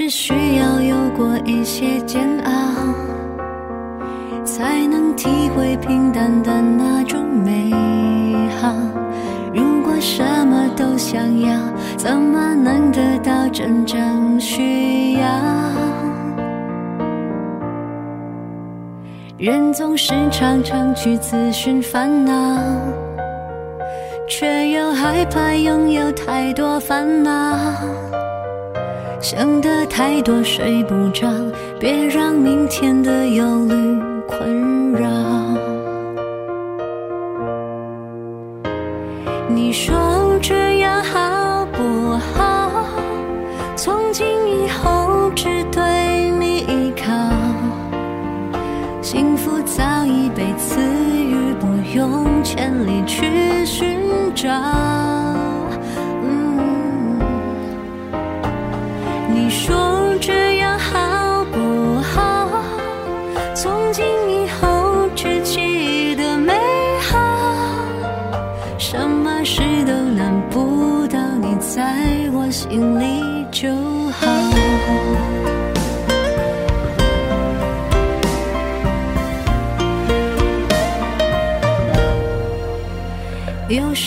是需要有过一些煎熬，才能体会平淡的那种美好。如果什么都想要，怎么能得到真正需要？人总是常常去自寻烦恼，却又害怕拥有太多烦恼。想得太多睡不着，别让明天的忧虑困扰。你说这样好不好？从今以后只对你依靠，幸福早已被赐予，不用千里去寻找。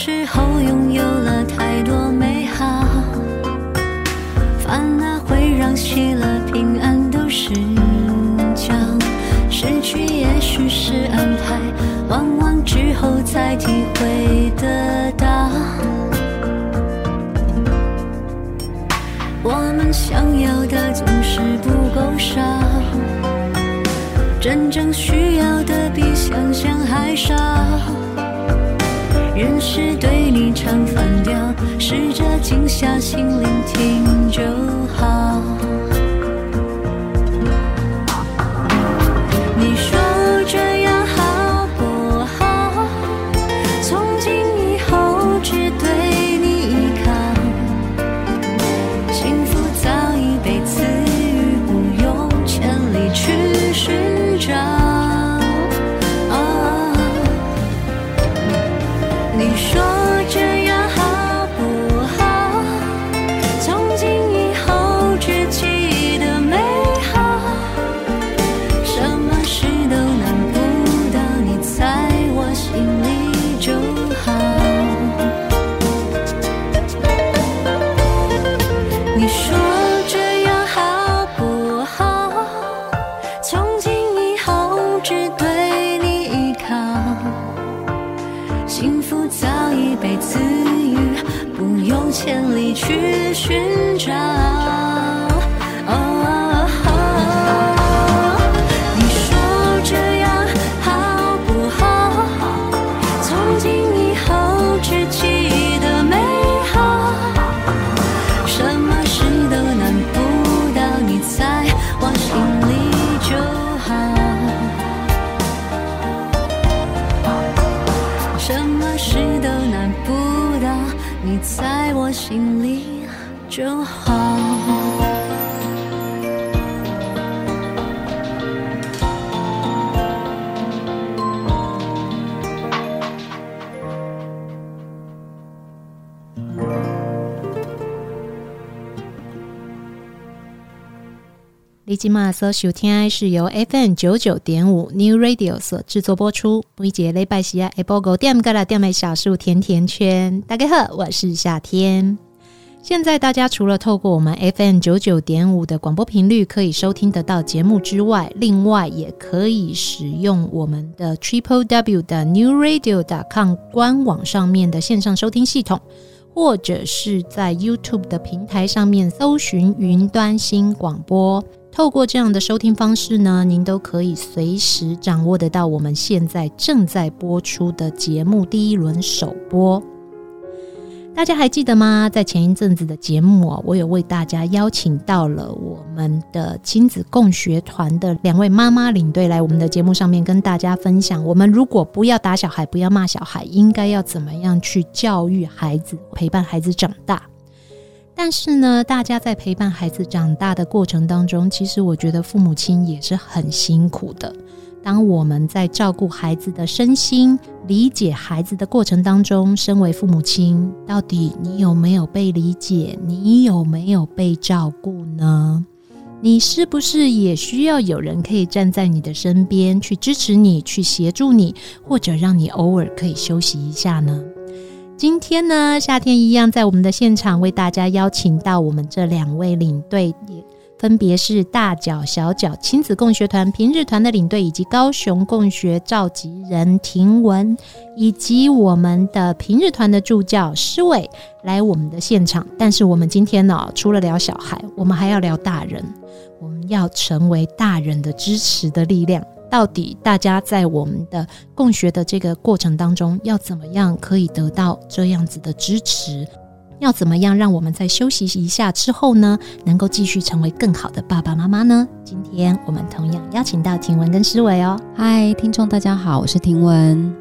时候拥有了太多美好。烦恼会让喜乐平安都失焦，失去也许是安排，往往之后才体会得到。我们想要的总是不够少，真正需要的比想象还少。人是对你唱反调，试着静下心聆听就好。今嘛所收听是由 FM 九九点五 New Radio 所制作播出。每节礼拜四啊，下播五点到六点的小树甜甜圈。大家好，我是夏天。现在大家除了透过我们 FM 九九点五的广播频率可以收听得到节目之外，另外也可以使用我们的 Triple W 的 New Radio dot com 官网上面的线上收听系统。或者是在 YouTube 的平台上面搜寻云端新广播，透过这样的收听方式呢，您都可以随时掌握得到我们现在正在播出的节目第一轮首播。大家还记得吗？在前一阵子的节目啊，我有为大家邀请到了我们的亲子共学团的两位妈妈领队来我们的节目上面跟大家分享，我们如果不要打小孩，不要骂小孩，应该要怎么样去教育孩子，陪伴孩子长大。但是呢，大家在陪伴孩子长大的过程当中，其实我觉得父母亲也是很辛苦的。当我们在照顾孩子的身心、理解孩子的过程当中，身为父母亲，到底你有没有被理解？你有没有被照顾呢？你是不是也需要有人可以站在你的身边，去支持你，去协助你，或者让你偶尔可以休息一下呢？今天呢，夏天一样在我们的现场为大家邀请到我们这两位领队。分别是大脚小脚亲子共学团平日团的领队，以及高雄共学召集人婷雯，以及我们的平日团的助教诗伟来我们的现场。但是我们今天呢、除了聊小孩，我们还要聊大人。我们要成为大人的支持的力量。到底大家在我们的共学的这个过程当中，要怎么样可以得到这样子的支持？要怎么样让我们在休息一下之后呢，能够继续成为更好的爸爸妈妈呢？今天我们同样邀请到婷文跟诗伟哦。嗨，听众大家好，我是婷文。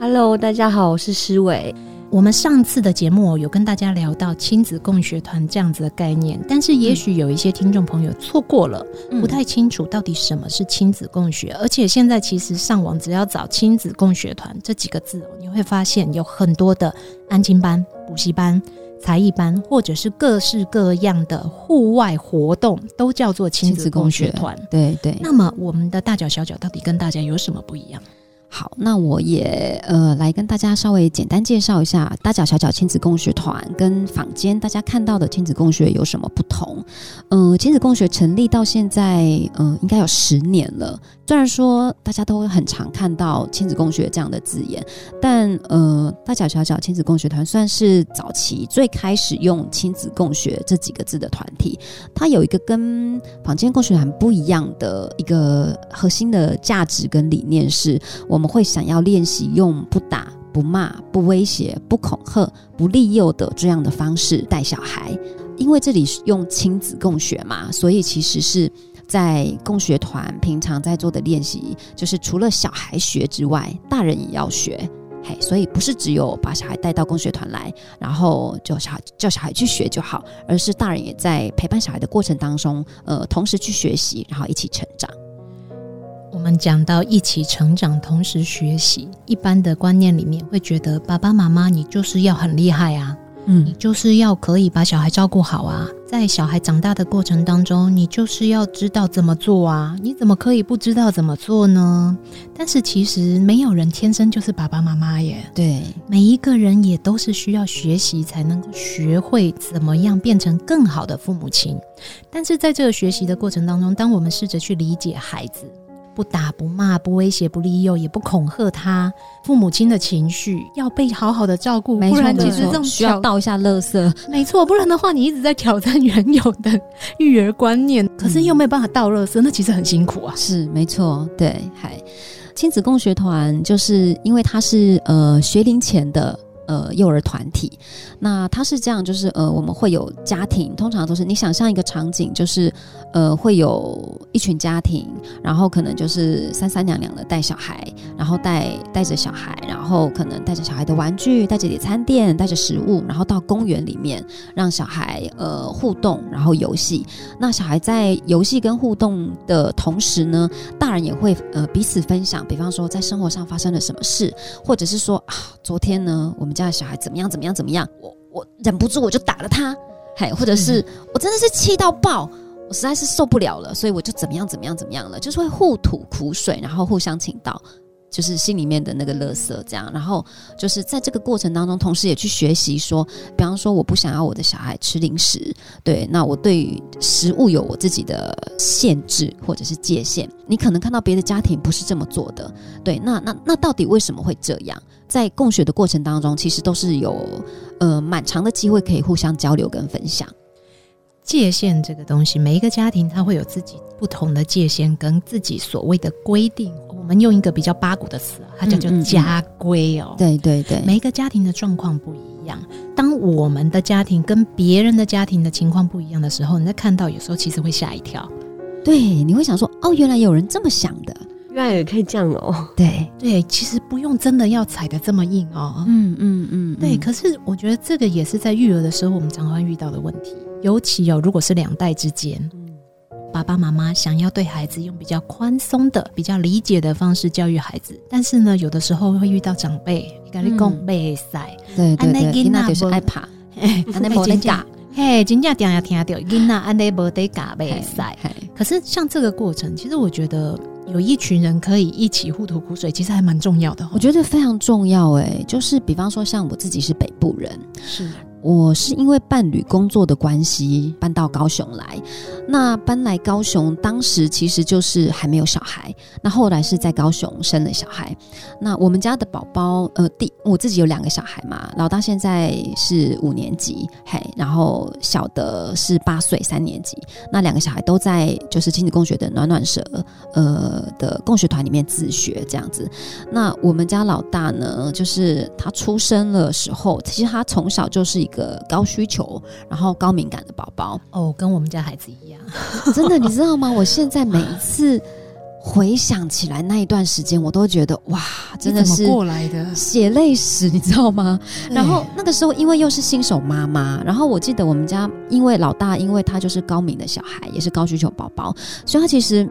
Hello，大家好，我是诗伟。我们上次的节目有跟大家聊到亲子共学团这样子的概念，但是也许有一些听众朋友错过了，嗯、不太清楚到底什么是亲子共学。而且现在其实上网只要找亲子共学团这几个字，你会发现有很多的安亲班、补习班。才艺班，或者是各式各样的户外活动，都叫做亲子共学团。对对。那么，我们的大脚小脚到底跟大家有什么不一样？好，那我也呃来跟大家稍微简单介绍一下大脚小脚亲子共学团跟坊间大家看到的亲子共学有什么不同。嗯、亲子共学成立到现在，嗯、应该有十年了。虽然说大家都会很常看到亲子共学这样的字眼，但呃，大脚小脚亲子共学团算是早期最开始用亲子共学这几个字的团体。它有一个跟坊间共学团不一样的一个核心的价值跟理念是，我们会想要练习用不打、不骂、不威胁、不恐吓、不利诱的这样的方式带小孩。因为这里是用亲子共学嘛，所以其实是。在共学团平常在做的练习，就是除了小孩学之外，大人也要学。嘿，所以不是只有把小孩带到共学团来，然后叫小孩叫小孩去学就好，而是大人也在陪伴小孩的过程当中，呃，同时去学习，然后一起成长。我们讲到一起成长，同时学习，一般的观念里面会觉得爸爸妈妈你就是要很厉害啊。嗯，你就是要可以把小孩照顾好啊，在小孩长大的过程当中，你就是要知道怎么做啊，你怎么可以不知道怎么做呢？但是其实没有人天生就是爸爸妈妈耶，对，每一个人也都是需要学习才能够学会怎么样变成更好的父母亲。但是在这个学习的过程当中，当我们试着去理解孩子。不打不骂不威胁不利诱也不恐吓他，父母亲的情绪要被好好的照顾，不然其实这种需要倒一下垃圾，没错，不然的话你一直在挑战原有的育儿观念，可是又没有办法倒垃圾，那其实很辛苦啊。是没错，对，还亲子共学团就是因为它是呃学龄前的。呃，幼儿团体，那他是这样，就是呃，我们会有家庭，通常都是你想象一个场景，就是呃，会有一群家庭，然后可能就是三三两两的带小孩，然后带带着小孩，然后可能带着小孩的玩具，带着点餐垫，带着食物，然后到公园里面让小孩呃互动，然后游戏。那小孩在游戏跟互动的同时呢，大人也会呃彼此分享，比方说在生活上发生了什么事，或者是说啊，昨天呢我们。家小孩怎么样？怎么样？怎么样？我我忍不住，我就打了他，嘿，或者是我真的是气到爆，我实在是受不了了，所以我就怎么样怎么样怎么样了，就是会互吐苦水，然后互相倾倒。就是心里面的那个乐色，这样，然后就是在这个过程当中，同时也去学习说，比方说，我不想要我的小孩吃零食，对，那我对于食物有我自己的限制或者是界限。你可能看到别的家庭不是这么做的，对，那那那到底为什么会这样？在共学的过程当中，其实都是有呃蛮长的机会可以互相交流跟分享。界限这个东西，每一个家庭它会有自己不同的界限跟自己所谓的规定。我们用一个比较八股的词，它叫做家规哦。对对对，每一个家庭的状况不一样。当我们的家庭跟别人的家庭的情况不一样的时候，你在看到有时候其实会吓一跳。对，你会想说，哦，原来有人这么想的，原来也可以这样哦。对对，其实不用真的要踩得这么硬哦。嗯嗯嗯，对。可是我觉得这个也是在育儿的时候我们常常会遇到的问题。尤其哦，如果是两代之间，嗯，爸爸妈妈想要对孩子用比较宽松的、比较理解的方式教育孩子，但是呢，有的时候会遇到长辈，跟你讲被塞，对对对，囡仔就是爱怕，安尼无得教，嘿，真正定也听到囡仔安尼无得嘎被塞。可是像这个过程，其实我觉得有一群人可以一起互吐苦水，其实还蛮重要的。我觉得非常重要，哎，就是比方说，像我自己是北部人，是。我是因为伴侣工作的关系搬到高雄来，那搬来高雄当时其实就是还没有小孩，那后来是在高雄生了小孩。那我们家的宝宝，呃，第我自己有两个小孩嘛，老大现在是五年级，嘿，然后小的是八岁三年级。那两个小孩都在就是亲子共学的暖暖舍，呃的共学团里面自学这样子。那我们家老大呢，就是他出生的时候，其实他从小就是一个。高需求，然后高敏感的宝宝哦，跟我们家孩子一样，真的，你知道吗？我现在每一次回想起来那一段时间，我都觉得哇，真的是过来的血泪史，你知道吗？然后那个时候，因为又是新手妈妈，然后我记得我们家因为老大，因为他就是高敏的小孩，也是高需求宝宝，所以他其实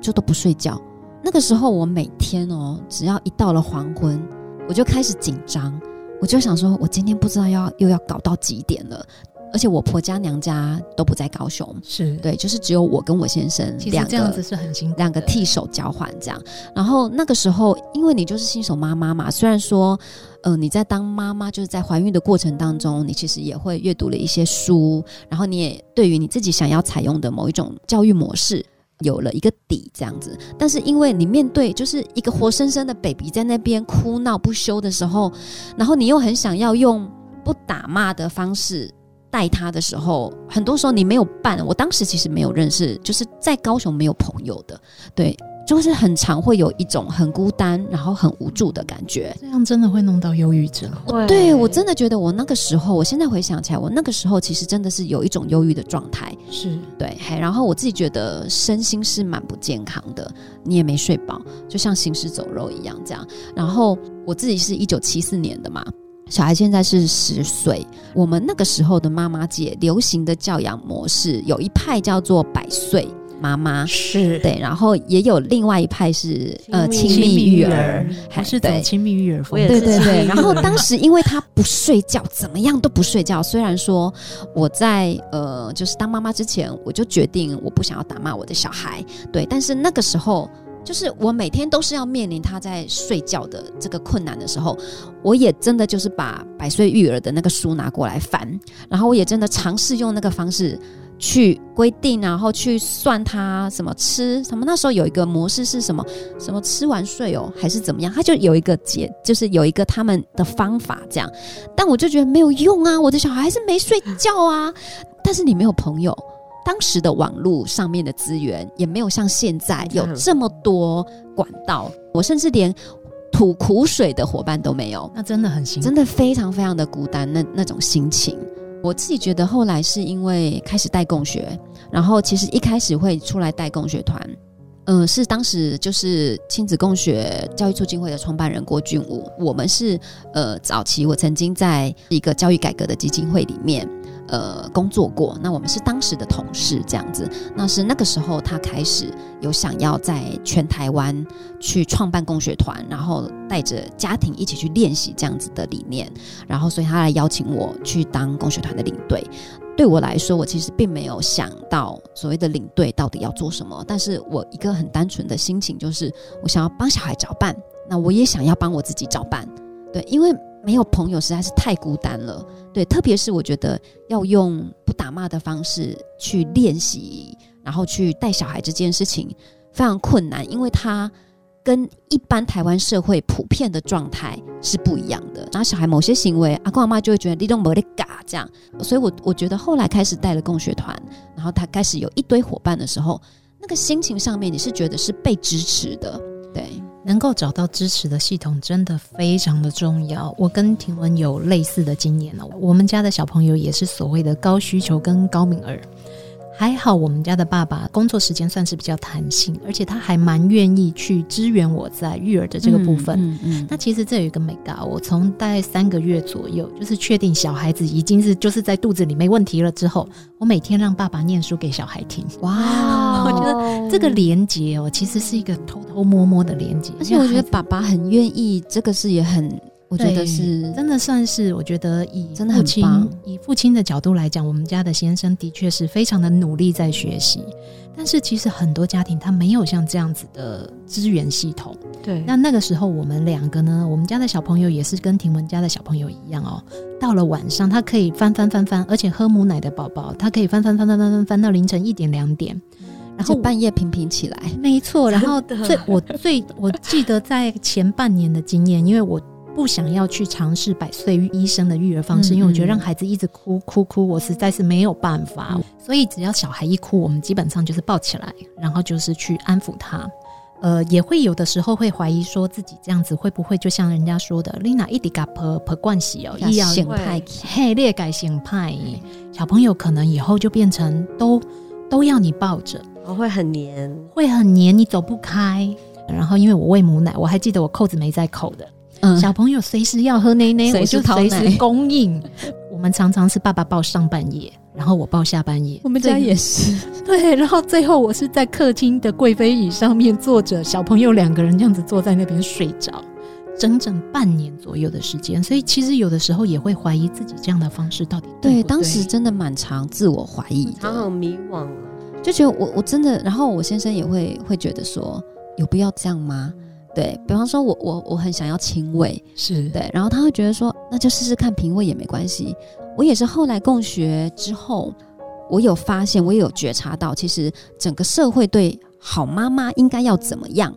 就都不睡觉。那个时候，我每天哦，只要一到了黄昏，我就开始紧张。我就想说，我今天不知道要又要搞到几点了，而且我婆家娘家都不在高雄，是对，就是只有我跟我先生两个，这样子是很辛苦，两个替手交换这样。然后那个时候，因为你就是新手妈妈嘛，虽然说，呃，你在当妈妈就是在怀孕的过程当中，你其实也会阅读了一些书，然后你也对于你自己想要采用的某一种教育模式。有了一个底，这样子，但是因为你面对就是一个活生生的 baby 在那边哭闹不休的时候，然后你又很想要用不打骂的方式带他的时候，很多时候你没有办。我当时其实没有认识，就是在高雄没有朋友的，对。就是很常会有一种很孤单，然后很无助的感觉，这样真的会弄到忧郁症。对，对我真的觉得我那个时候，我现在回想起来，我那个时候其实真的是有一种忧郁的状态。是对，然后我自己觉得身心是蛮不健康的，你也没睡饱，就像行尸走肉一样这样。然后我自己是一九七四年的嘛，小孩现在是十岁。我们那个时候的妈妈界流行的教养模式，有一派叫做百岁。妈妈是对，然后也有另外一派是呃亲密育儿，还是走亲密育儿风？对对对。然后当时因为他不睡觉，怎么样都不睡觉。虽然说我在呃就是当妈妈之前，我就决定我不想要打骂我的小孩，对。但是那个时候，就是我每天都是要面临他在睡觉的这个困难的时候，我也真的就是把百岁育儿的那个书拿过来翻，然后我也真的尝试用那个方式。去规定，然后去算他什么吃什么。那时候有一个模式是什么？什么吃完睡哦，还是怎么样？他就有一个解，就是有一个他们的方法这样。但我就觉得没有用啊，我的小孩还是没睡觉啊。但是你没有朋友，当时的网络上面的资源也没有像现在有这么多管道。我甚至连吐苦水的伙伴都没有，那真的很辛苦，真的非常非常的孤单，那那种心情。我自己觉得，后来是因为开始带共学，然后其实一开始会出来带共学团，嗯、呃，是当时就是亲子共学教育促进会的创办人郭俊武，我们是呃早期我曾经在一个教育改革的基金会里面。呃，工作过，那我们是当时的同事，这样子。那是那个时候，他开始有想要在全台湾去创办共学团，然后带着家庭一起去练习这样子的理念，然后所以他来邀请我去当共学团的领队。对我来说，我其实并没有想到所谓的领队到底要做什么，但是我一个很单纯的心情就是，我想要帮小孩找伴，那我也想要帮我自己找伴，对，因为没有朋友实在是太孤单了，对，特别是我觉得要用不打骂的方式去练习，然后去带小孩这件事情非常困难，因为他。跟一般台湾社会普遍的状态是不一样的，然后小孩某些行为，阿公阿妈就会觉得你都没得嘎这样，所以我我觉得后来开始带了共学团，然后他开始有一堆伙伴的时候，那个心情上面你是觉得是被支持的，对，能够找到支持的系统真的非常的重要。我跟婷文有类似的经验了，我们家的小朋友也是所谓的高需求跟高敏儿。还好，我们家的爸爸工作时间算是比较弹性，而且他还蛮愿意去支援我在育儿的这个部分。嗯嗯嗯、那其实这有一个美感，我从大概三个月左右，就是确定小孩子已经是就是在肚子里没问题了之后，我每天让爸爸念书给小孩听。哇，我觉得这个连接哦，其实是一个偷偷摸摸的连接，而且我觉得爸爸很愿意，这个是也很。我觉得是真的，算是我觉得以真的很棒。以父亲的角度来讲，我们家的先生的确是非常的努力在学习，但是其实很多家庭他没有像这样子的资源系统。对，那那个时候我们两个呢，我们家的小朋友也是跟婷文家的小朋友一样哦。到了晚上，他可以翻翻翻翻，而且喝母奶的宝宝，他可以翻翻翻翻翻翻翻到凌晨一点两点，然后半夜频频起来。没错，然后最我最我记得在前半年的经验，因为我。不想要去尝试百岁医生的育儿方式，因为我觉得让孩子一直哭哭哭，我实在是没有办法。所以只要小孩一哭，我们基本上就是抱起来，然后就是去安抚他。呃，也会有的时候会怀疑说自己这样子会不会就像人家说的，Lina 一滴嘎婆婆惯习哦，要性派嘿劣改性派，小朋友可能以后就变成都都要你抱着，我会很黏，会很黏，你走不开。然后因为我喂母奶，我还记得我扣子没在扣的。嗯，小朋友随时要喝奶奶，我就随时供应。我们常常是爸爸抱上半夜，然后我抱下半夜。我们家也是，对。然后最后我是在客厅的贵妃椅上面坐着，小朋友两个人这样子坐在那边睡着，整整半年左右的时间。所以其实有的时候也会怀疑自己这样的方式到底对不对。对，当时真的蛮常自我怀疑，常常迷惘啊，就觉得我我真的。然后我先生也会会觉得说，有必要这样吗？对，比方说我，我我我很想要亲喂，是对，然后他会觉得说，那就试试看平喂也没关系。我也是后来共学之后，我有发现，我也有觉察到，其实整个社会对好妈妈应该要怎么样。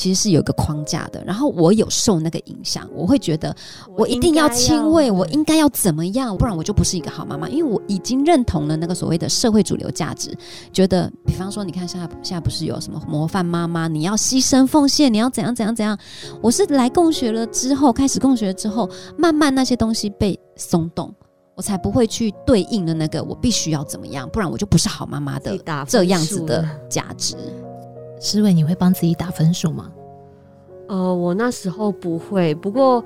其实是有一个框架的，然后我有受那个影响，我会觉得我一定要亲喂，我应该要怎么样，不然我就不是一个好妈妈。因为我已经认同了那个所谓的社会主流价值，觉得比方说，你看现在现在不是有什么模范妈妈，你要牺牲奉献，你要怎样怎样怎样。我是来共学了之后，开始共学之后，慢慢那些东西被松动，我才不会去对应的那个我必须要怎么样，不然我就不是好妈妈的这样子的价值。诗伟，你会帮自己打分数吗？呃，我那时候不会。不过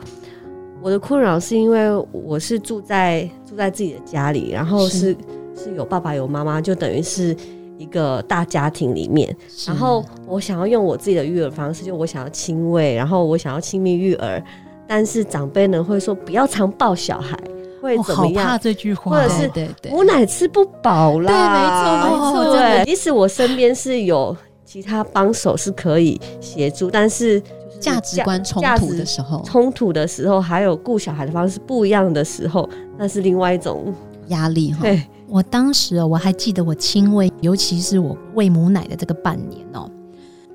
我的困扰是因为我是住在住在自己的家里，然后是是，是有爸爸有妈妈，就等于是一个大家庭里面。然后我想要用我自己的育儿方式，就我想要亲喂，然后我想要亲密育儿，但是长辈呢会说不要常抱小孩，会怎么样？怕这句话，或者是母奶吃不饱啦，对，没错，没错，对。即使我身边是有。其他帮手是可以协助，但是价值观冲突的时候，冲突的时候，还有顾小孩的方式不一样的时候，那是另外一种压力哈。对，我当时我还记得我亲喂，尤其是我喂母奶的这个半年哦，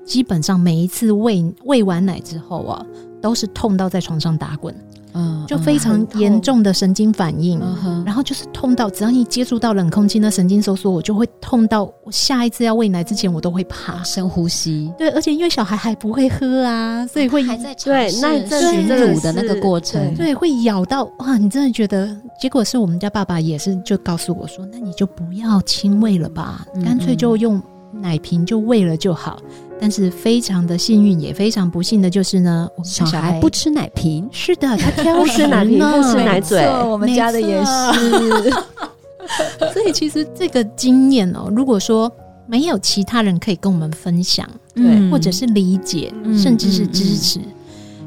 基本上每一次喂喂完奶之后啊，都是痛到在床上打滚。嗯，就非常严重的神经反应，嗯，然后就是痛到只要你接触到冷空气，那神经收缩，我就会痛到我下一次要喂奶之前，我都会怕深呼吸。对，而且因为小孩还不会喝啊，所以会还在对那驯乳的那个过程，对，对，会咬到哇！你真的觉得？结果是我们家爸爸也是就告诉我说，那你就不要亲喂了吧，干脆就用奶瓶就喂了就好。但是非常的幸运，也非常不幸的就是呢，我们小孩，小孩不吃奶瓶。是的，他挑食奶瓶，不吃奶 嘴。我们家的也是。所以其实这个经验哦，如果说没有其他人可以跟我们分享，对，或者是理解，嗯、甚至是支持。嗯嗯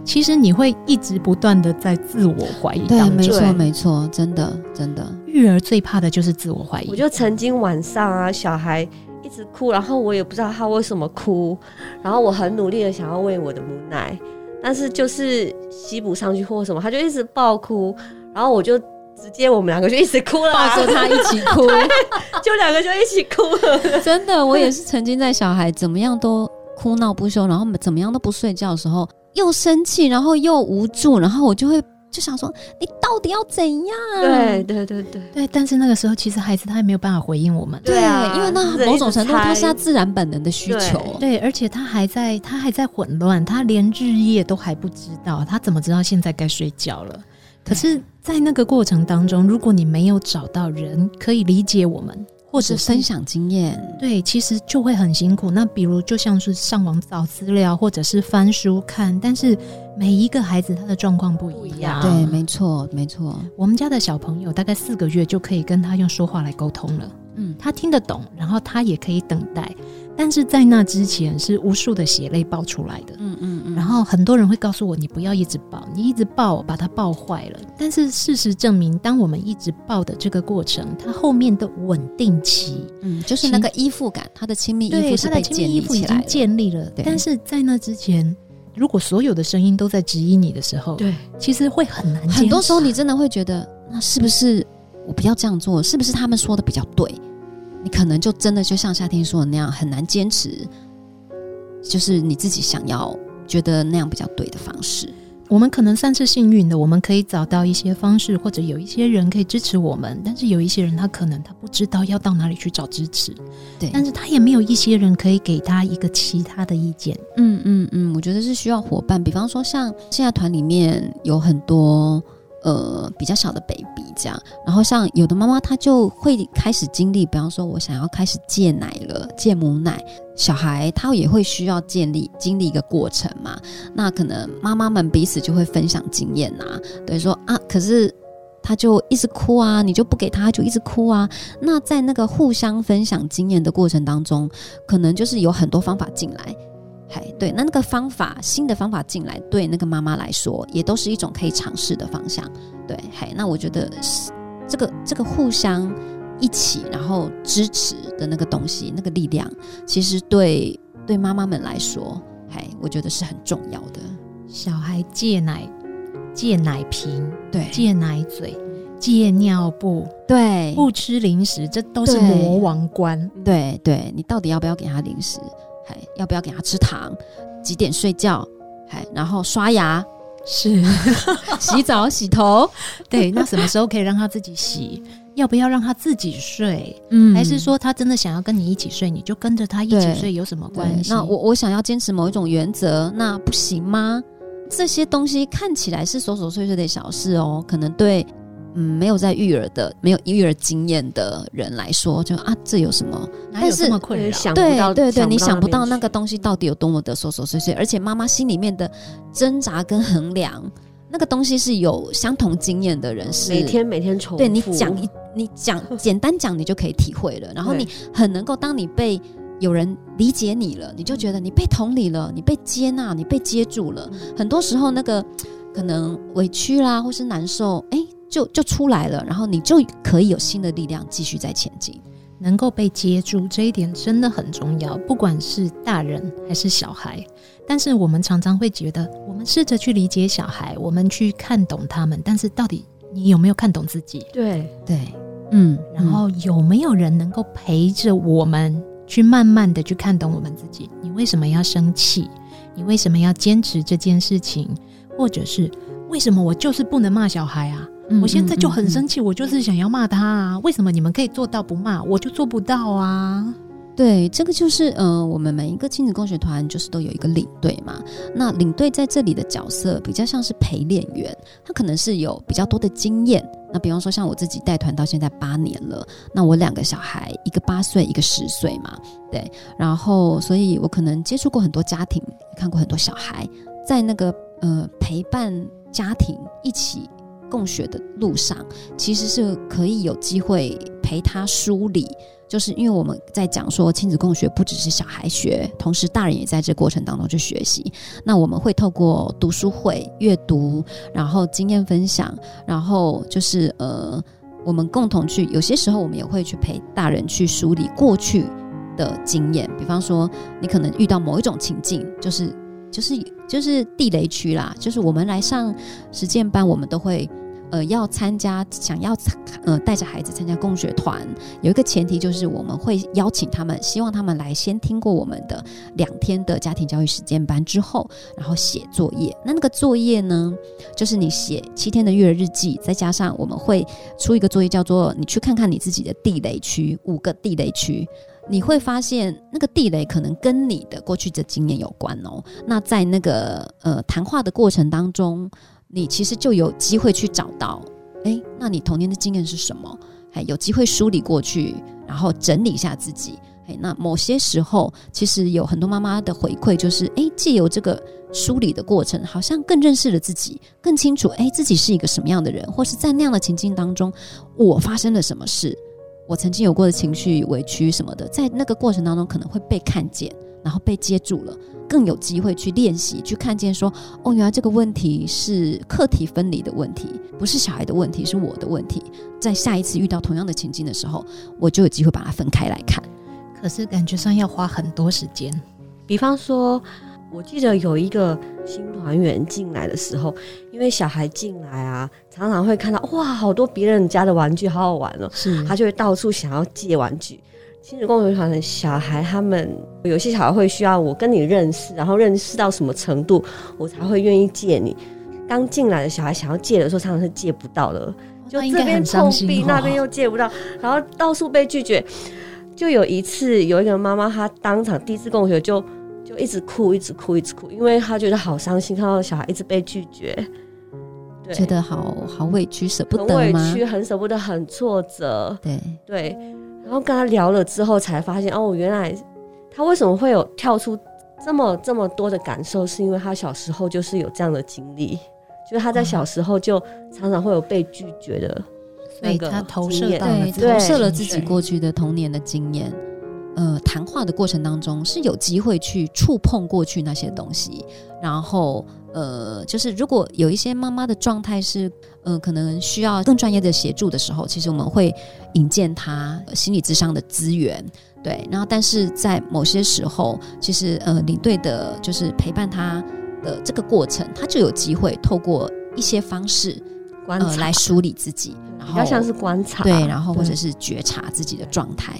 其实你会一直不断的在自我怀疑对，当中。没错没错，真的真的，育儿最怕的就是自我怀疑。我就曾经晚上啊，小孩一直哭，然后我也不知道他为什么哭，然后我很努力的想要喂我的母奶，但是就是吸不上去或什么，他就一直爆哭，然后我就直接我们两个就一直哭了，抱着他一起哭，就两个就一起哭了。真的，我也是曾经在小孩怎么样都哭闹不休，然后怎么样都不睡觉的时候，又生气，然后又无助，然后我就会就想说，你到底要怎样？对对对对，对，但是那个时候其实孩子他也没有办法回应我们。对啊因为那某种程度他是他自然本能的需求。对，而且他还在他还在混乱，他连日夜都还不知道，他怎么知道现在该睡觉了？可是，在那个过程当中，如果你没有找到人可以理解我们，或者分享经验，对，其实就会很辛苦。那比如就像是上网找资料，或者是翻书看，但是每一个孩子他的状况不一样。对，没错，没错。我们家的小朋友大概四个月就可以跟他用说话来沟通了，嗯，他听得懂，然后他也可以等待。但是在那之前是无数的血泪爆出来的，嗯嗯嗯，然后很多人会告诉我，你不要一直抱，你一直抱把它抱坏了。但是事实证明，当我们一直抱的这个过程，它后面的稳定期，嗯，就是那个依附感，他的亲密依附是被建立起来，对，他的依附已经建立了。但是在那之前，如果所有的声音都在质疑你的时候，对，其实会很难。很多时候你真的会觉得，那是不是我不要这样做？是不是他们说的比较对？你可能就真的就像夏天说的那样，很难坚持，就是你自己想要觉得那样比较对的方式。我们可能算是幸运的，我们可以找到一些方式，或者有一些人可以支持我们。但是有一些人，他可能他不知道要到哪里去找支持，对。但是他也没有一些人可以给他一个其他的意见。嗯嗯嗯，我觉得是需要伙伴。比方说，像现在团里面有很多。呃，比较小的 baby 这样，然后像有的妈妈，她就会开始经历，比方说，我想要开始戒奶了，戒母奶，小孩他也会需要建立经历一个过程嘛。那可能妈妈们彼此就会分享经验呐，等于说啊，可是他就一直哭啊，你就不给他，就一直哭啊。那在那个互相分享经验的过程当中，可能就是有很多方法进来。对，那那个方法，新的方法进来，对那个妈妈来说，也都是一种可以尝试的方向。对，嘿，那我觉得这个这个互相一起，然后支持的那个东西，那个力量，其实对对妈妈们来说，嘿，我觉得是很重要的。小孩戒奶、戒奶瓶，对，戒奶嘴、戒尿布，对，不吃零食，这都是魔王关。对，对，你到底要不要给他零食？还要不要给他吃糖？几点睡觉？还然后刷牙，是 洗澡、洗头。对，那什么时候可以让他自己洗？要不要让他自己睡？嗯，还是说他真的想要跟你一起睡，你就跟着他一起睡，有什么关系？那我我想要坚持某一种原则，那不行吗？这些东西看起来是琐琐碎碎的小事哦，可能对。嗯，没有在育儿的、没有育儿经验的人来说，就啊，这有什么？但是么困扰？想对对对对，你想不到那那个东西到底有多么的琐琐碎碎，而且妈妈心里面的挣扎跟衡量，那个东西是有相同经验的人是每天每天重复。对你讲一，你讲 简单讲，你就可以体会了。然后你很能够，当你被有人理解你了，你就觉得你被同理了，你被接纳，你被接住了。很多时候，那个可能委屈啦，或是难受，哎。就就出来了，然后你就可以有新的力量继续在前进，能够被接住这一点真的很重要，不管是大人还是小孩。但是我们常常会觉得，我们试着去理解小孩，我们去看懂他们，但是到底你有没有看懂自己？对对，嗯，然后有没有人能够陪着我们去慢慢的去看懂我们自己？你为什么要生气？你为什么要坚持这件事情？或者是为什么我就是不能骂小孩啊？我现在就很生气，我就是想要骂他啊！为什么你们可以做到不骂，我就做不到啊？对，这个就是呃，我们每一个亲子共学团就是都有一个领队嘛。那领队在这里的角色比较像是陪练员，他可能是有比较多的经验。那比方说像我自己带团到现在八年了，那我两个小孩，一个八岁，一个十岁嘛，对。然后，所以我可能接触过很多家庭，看过很多小孩，在那个呃陪伴家庭一起。共学的路上，其实是可以有机会陪他梳理。就是因为我们在讲说亲子共学不只是小孩学，同时大人也在这过程当中去学习。那我们会透过读书会、阅读，然后经验分享，然后就是呃，我们共同去。有些时候我们也会去陪大人去梳理过去的经验。比方说，你可能遇到某一种情境，就是就是就是地雷区啦。就是我们来上实践班，我们都会。呃，要参加，想要呃带着孩子参加共学团，有一个前提就是我们会邀请他们，希望他们来先听过我们的两天的家庭教育实践班之后，然后写作业。那那个作业呢，就是你写七天的育儿日记，再加上我们会出一个作业，叫做你去看看你自己的地雷区，五个地雷区，你会发现那个地雷可能跟你的过去的经验有关哦。那在那个呃谈话的过程当中。你其实就有机会去找到，哎，那你童年的经验是什么？哎有机会梳理过去，然后整理一下自己。哎，那某些时候，其实有很多妈妈的回馈就是，哎，借由这个梳理的过程，好像更认识了自己，更清楚，哎，自己是一个什么样的人，或是在那样的情境当中，我发生了什么事，我曾经有过的情绪、委屈什么的，在那个过程当中可能会被看见，然后被接住了。更有机会去练习，去看见说，哦，原来这个问题是课题分离的问题，不是小孩的问题，是我的问题。在下一次遇到同样的情境的时候，我就有机会把它分开来看。可是感觉上要花很多时间。比方说，我记得有一个新团员进来的时候，因为小孩进来啊，常常会看到哇，好多别人家的玩具，好好玩哦，是，他就会到处想要借玩具。亲子共学团的小孩，他们有些小孩会需要我跟你认识，然后认识到什么程度，我才会愿意借你。刚进来的小孩想要借的时候，常常是借不到的，就这边碰壁，那边又借不到，然后到处被拒绝。就有一次，有一个妈妈，她当场第一次共学就就一直哭，一直哭，一直哭，因为她觉得好伤心，看到小孩一直被拒绝，对，觉得好好委屈，舍不得吗？很委屈，很舍不得，很挫折。对对。然后跟他聊了之后，才发现哦，原来他为什么会有跳出这么这么多的感受，是因为他小时候就是有这样的经历，就是他在小时候就常常会有被拒绝的所以他投射到对，投射了自己过去的童年的经验。呃，谈话的过程当中是有机会去触碰过去那些东西，然后。呃，就是如果有一些妈妈的状态是，呃，可能需要更专业的协助的时候，其实我们会引荐她心理咨商的资源，对。然后，但是在某些时候，其实呃，领队的就是陪伴她的这个过程，她就有机会透过一些方式观察、呃、来梳理自己，然后比较像是观察，对，然后或者是觉察自己的状态。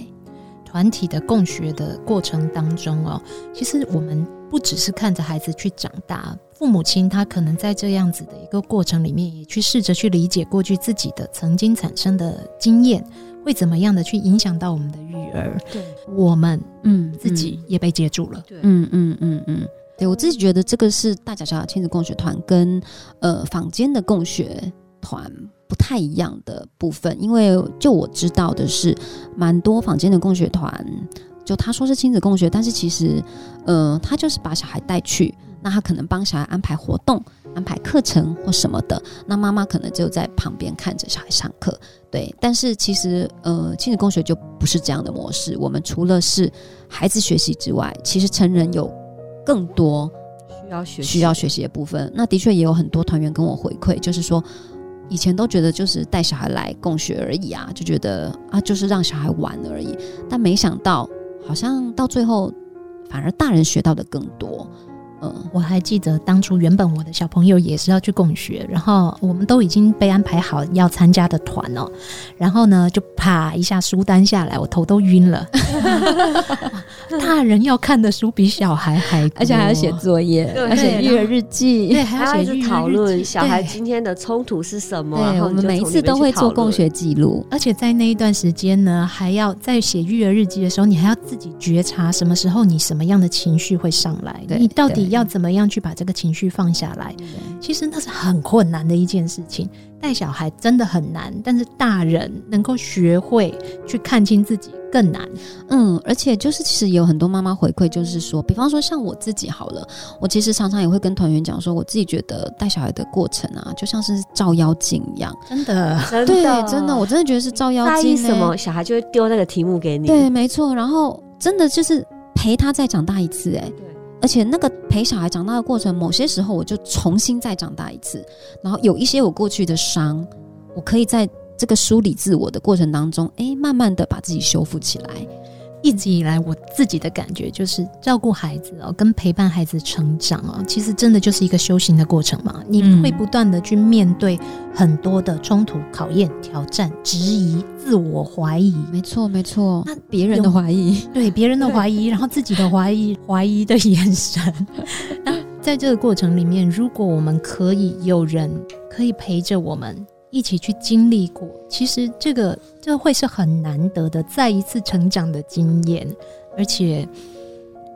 团体的共学的过程当中哦，其实我们不只是看着孩子去长大。父母亲他可能在这样子的一个过程里面，也去试着去理解过去自己的曾经产生的经验，会怎么样的去影响到我们的育儿？对，我们嗯自己也被接住了。对，嗯嗯嗯嗯，对我自己觉得这个是大小小亲子共学团跟呃坊间的共学团不太一样的部分，因为就我知道的是，蛮多坊间的共学团，就他说是亲子共学，但是其实呃他就是把小孩带去。那他可能帮小孩安排活动、安排课程或什么的，那妈妈可能就在旁边看着小孩上课。对，但是其实呃，亲子共学就不是这样的模式。我们除了是孩子学习之外，其实成人有更多需要学需要学习的部分。那的确也有很多团员跟我回馈，就是说以前都觉得就是带小孩来共学而已啊，就觉得啊就是让小孩玩而已，但没想到好像到最后反而大人学到的更多。我还记得当初原本我的小朋友也是要去共学，然后我们都已经被安排好要参加的团了，然后呢就啪一下书单下来，我头都晕了。大人要看的书比小孩还多，而且还要写作业，而且育儿日记，对，还要写讨论小孩今天的冲突是什么。对，我们每一次都会做共学记录，而且在那一段时间呢，还要在写育儿日记的时候，你还要自己觉察什么时候你什么样的情绪会上来，你到底。要怎么样去把这个情绪放下来？其实那是很困难的一件事情。带小孩真的很难，但是大人能够学会去看清自己更难。嗯，而且就是其实有很多妈妈回馈，就是说，比方说像我自己好了，我其实常常也会跟团员讲说，我自己觉得带小孩的过程啊，就像是照妖镜一样，真的，对，真的，我真的觉得是照妖镜。为什么小孩就会丢那个题目给你？对，没错。然后真的就是陪他再长大一次，哎。而且那个陪小孩长大的过程，某些时候我就重新再长大一次，然后有一些我过去的伤，我可以在这个梳理自我的过程当中，哎，慢慢的把自己修复起来。一直以来，我自己的感觉就是照顾孩子哦，跟陪伴孩子成长哦，其实真的就是一个修行的过程嘛。你会不断的去面对很多的冲突、考验、挑战、质疑、自我怀疑。没错，没错。那 别人的怀疑，对别人的怀疑，然后自己的怀疑，怀疑的眼神。那在这个过程里面，如果我们可以有人可以陪着我们。一起去经历过，其实这个这会是很难得的再一次成长的经验，而且，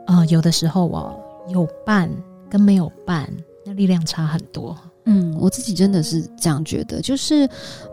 呃，有的时候哦，有伴跟没有伴，那力量差很多。嗯，我自己真的是这样觉得，就是，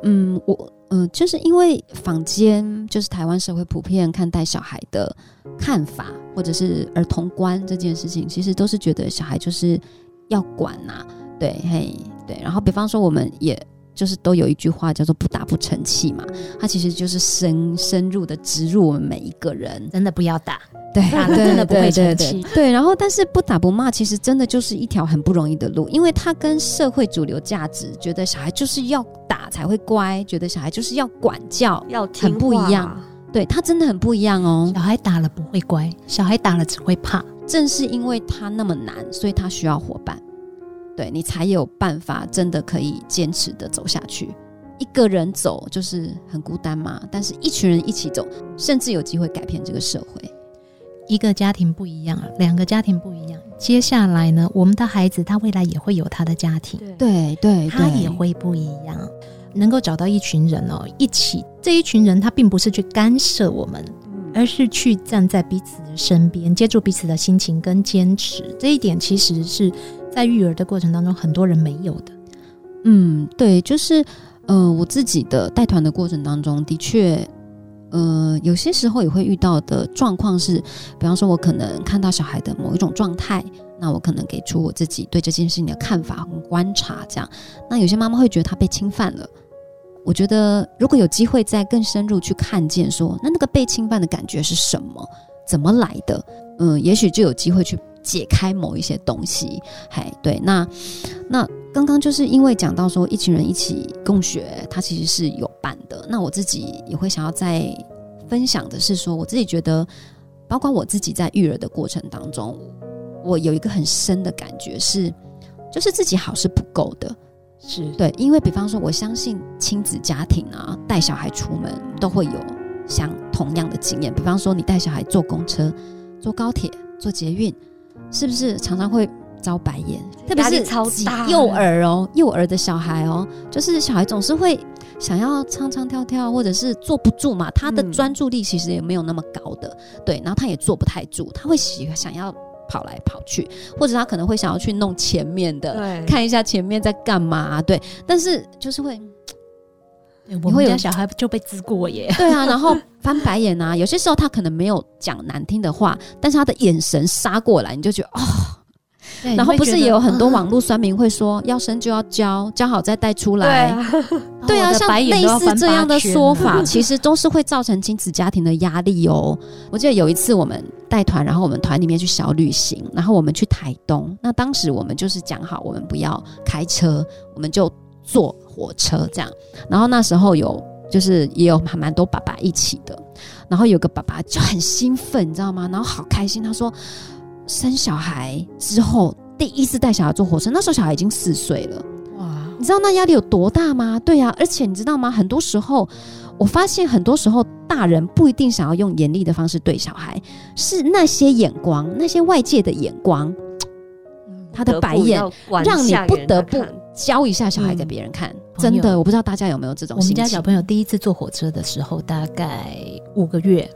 嗯，我，嗯、呃，就是因为坊间就是台湾社会普遍看待小孩的看法，或者是儿童观这件事情，其实都是觉得小孩就是要管呐、对，嘿，对，然后比方说我们也。就是都有一句话叫做“不打不成器”嘛，它其实就是深深入的植入我们每一个人，真的不要打，对，打了真的不会成器。对，然后但是不打不骂，其实真的就是一条很不容易的路，因为它跟社会主流价值觉得小孩就是要打才会乖，觉得小孩就是要管教要很不一样。对，他真的很不一样哦，小孩打了不会乖，小孩打了只会怕。正是因为他那么难，所以他需要伙伴。对，你才有办法真的可以坚持的走下去。一个人走就是很孤单嘛，但是一群人一起走，甚至有机会改变这个社会。一个家庭不一样，两个家庭不一样。接下来呢，我们的孩子他未来也会有他的家庭，对对，他也会不一样。能够找到一群人哦，一起，这一群人他并不是去干涉我们，而是去站在彼此的身边，接住彼此的心情跟坚持。这一点其实是。在育儿的过程当中，很多人没有的。嗯，对，就是呃，我自己的带团的过程当中，的确，呃，有些时候也会遇到的状况是，比方说，我可能看到小孩的某一种状态，那我可能给出我自己对这件事情的看法和观察，这样。那有些妈妈会觉得她被侵犯了。我觉得，如果有机会再更深入去看见说，那那个被侵犯的感觉是什么，怎么来的？嗯、也许就有机会去。解开某一些东西，嘿，对，那那刚刚就是因为讲到说一群人一起共学，它其实是有伴的。那我自己也会想要再分享的是说，我自己觉得，包括我自己在育儿的过程当中，我有一个很深的感觉是，就是自己好是不够的，是对，因为比方说，我相信亲子家庭啊，带小孩出门都会有像同样的经验。比方说，你带小孩坐公车、坐高铁、坐捷运。是不是常常会遭白眼？特别是幼儿哦，幼儿的小孩哦，就是小孩总是会想要唱唱跳跳，或者是坐不住嘛。他的专注力其实也没有那么高的，嗯、对，然后他也坐不太住，他会喜想要跑来跑去，或者他可能会想要去弄前面的，对，看一下前面在干嘛，对。但是就是会，我们家小孩就被滋过耶，对啊，然后。翻白眼啊！有些时候他可能没有讲难听的话，但是他的眼神杀过来，你就觉得哦。然后不是也有很多 网络酸民会说，要生就要教，教好再带出来。对啊，像类似这样的说法，其实都是会造成亲子家庭的压力哦。我记得有一次我们带团，然后我们团里面去小旅行，然后我们去台东。那当时我们就是讲好，我们不要开车，我们就坐火车这样。然后那时候有。就是也有蛮蛮多爸爸一起的，然后有个爸爸就很兴奋，你知道吗？然后好开心，他说生小孩之后第一次带小孩坐火车，那时候小孩已经四岁了，哇！你知道那压力有多大吗？对呀、啊，而且你知道吗？很多时候我发现，很多时候大人不一定想要用严厉的方式对小孩，是那些眼光，那些外界的眼光，他的白眼让你不得不。教一下小孩给别人看，嗯、真的，我不知道大家有没有这种。我们家小朋友第一次坐火车的时候，大概五个月，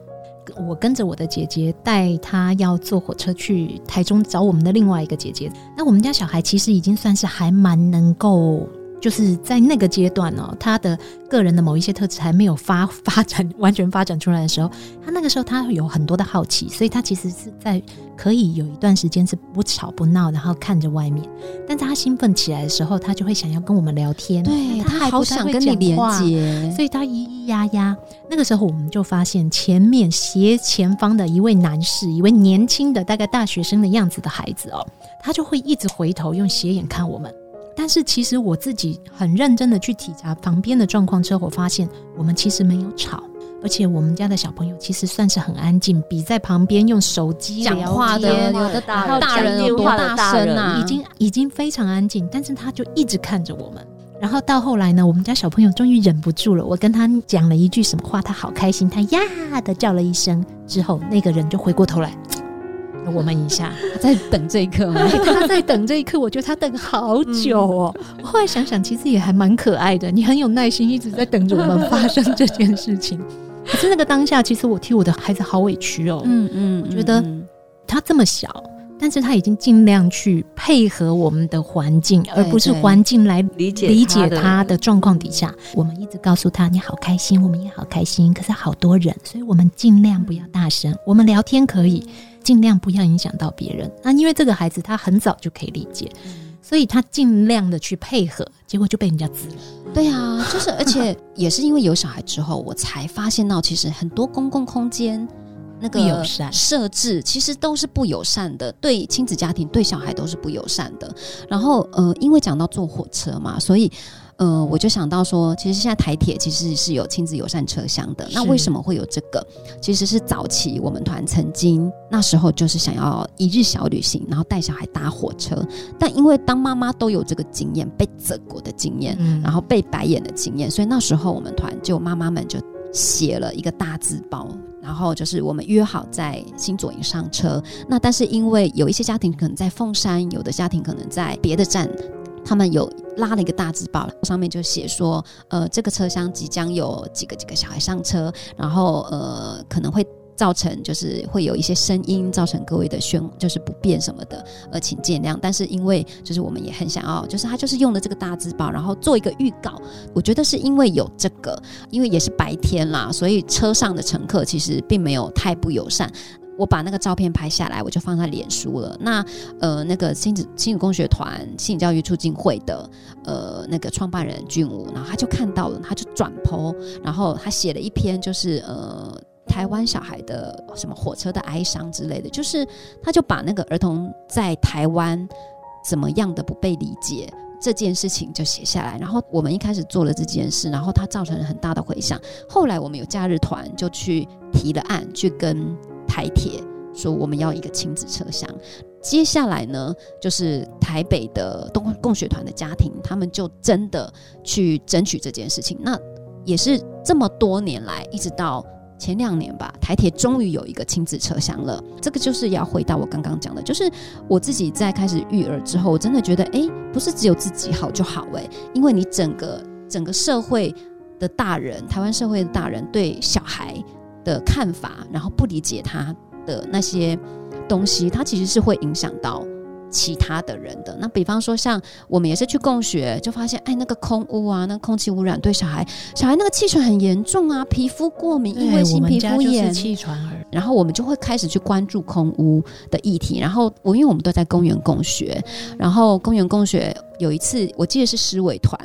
我跟着我的姐姐带她要坐火车去台中找我们的另外一个姐姐。那我们家小孩其实已经算是还蛮能够。就是在那个阶段哦，他的个人的某一些特质还没有发 发展完全发展出来的时候，他那个时候他有很多的好奇，所以他其实是在可以有一段时间是不吵不闹，然后看着外面。但是他兴奋起来的时候，他就会想要跟我们聊天，对，他还好想跟你连接，所以他咿咿呀呀。那个时候我们就发现前面斜前方的一位男士，一位年轻的大概大学生的样子的孩子哦，他就会一直回头用斜眼看我们。但是其实我自己很认真的去体察旁边的状况之后，我发现我们其实没有吵，而且我们家的小朋友其实算是很安静，比在旁边用手机讲话的有的大大人有多大声啊，已经已经非常安静。但是他就一直看着我们，然后到后来呢，我们家小朋友终于忍不住了，我跟他讲了一句什么话，他好开心，他呀的叫了一声之后，那个人就回过头来。我们一下他在等这一刻吗？他在等这一刻，我觉得他等好久哦。我后来想想，其实也还蛮可爱的。你很有耐心，一直在等着我们发生这件事情。可是那个当下，其实我替我的孩子好委屈哦。嗯嗯，我觉得他这么小，但是他已经尽量去配合我们的环境，而不是环境来理解理解他的状况底下。我们一直告诉他你好开心，我们也好开心。可是好多人，所以我们尽量不要大声。我们聊天可以。尽量不要影响到别人。那因为这个孩子他很早就可以理解，所以他尽量的去配合，结果就被人家滋了。对啊，就是而且也是因为有小孩之后，我才发现到其实很多公共空间那个设置其实都是不友善的，对亲子家庭对小孩都是不友善的。然后呃，因为讲到坐火车嘛，所以。呃，我就想到说，其实现在台铁其实是有亲子友善车厢的。那为什么会有这个？其实是早期我们团曾经那时候就是想要一日小旅行，然后带小孩搭火车。但因为当妈妈都有这个经验，被责过的经验，嗯、然后被白眼的经验，所以那时候我们团就妈妈们就写了一个大字报，然后就是我们约好在新左营上车。那但是因为有一些家庭可能在凤山，有的家庭可能在别的站。他们有拉了一个大字报，上面就写说，呃，这个车厢即将有几个几个小孩上车，然后呃，可能会造成就是会有一些声音，造成各位的喧就是不便什么的，呃，请见谅。但是因为就是我们也很想要，就是他就是用的这个大字报，然后做一个预告。我觉得是因为有这个，因为也是白天啦，所以车上的乘客其实并没有太不友善。我把那个照片拍下来，我就放在脸书了。那呃，那个亲子亲子共学团心理教育促进会的呃那个创办人俊武，然后他就看到了，他就转 po，然后他写了一篇，就是呃台湾小孩的什么火车的哀伤之类的，就是他就把那个儿童在台湾怎么样的不被理解这件事情就写下来。然后我们一开始做了这件事，然后他造成了很大的回响。后来我们有假日团就去提了案，去跟。台铁说我们要一个亲子车厢，接下来呢，就是台北的东共学团的家庭，他们就真的去争取这件事情。那也是这么多年来，一直到前两年吧，台铁终于有一个亲子车厢了。这个就是要回到我刚刚讲的，就是我自己在开始育儿之后，我真的觉得，哎，不是只有自己好就好，哎，因为你整个整个社会的大人，台湾社会的大人对小孩。的看法，然后不理解他的那些东西，他其实是会影响到其他的人的。那比方说，像我们也是去供学，就发现，哎，那个空污啊，那空气污染对小孩，小孩那个气喘很严重啊，皮肤过敏，异位性皮肤炎，气喘。然后我们就会开始去关注空污的议题。然后我因为我们都在公园供学，然后公园供学有一次，我记得是狮尾团，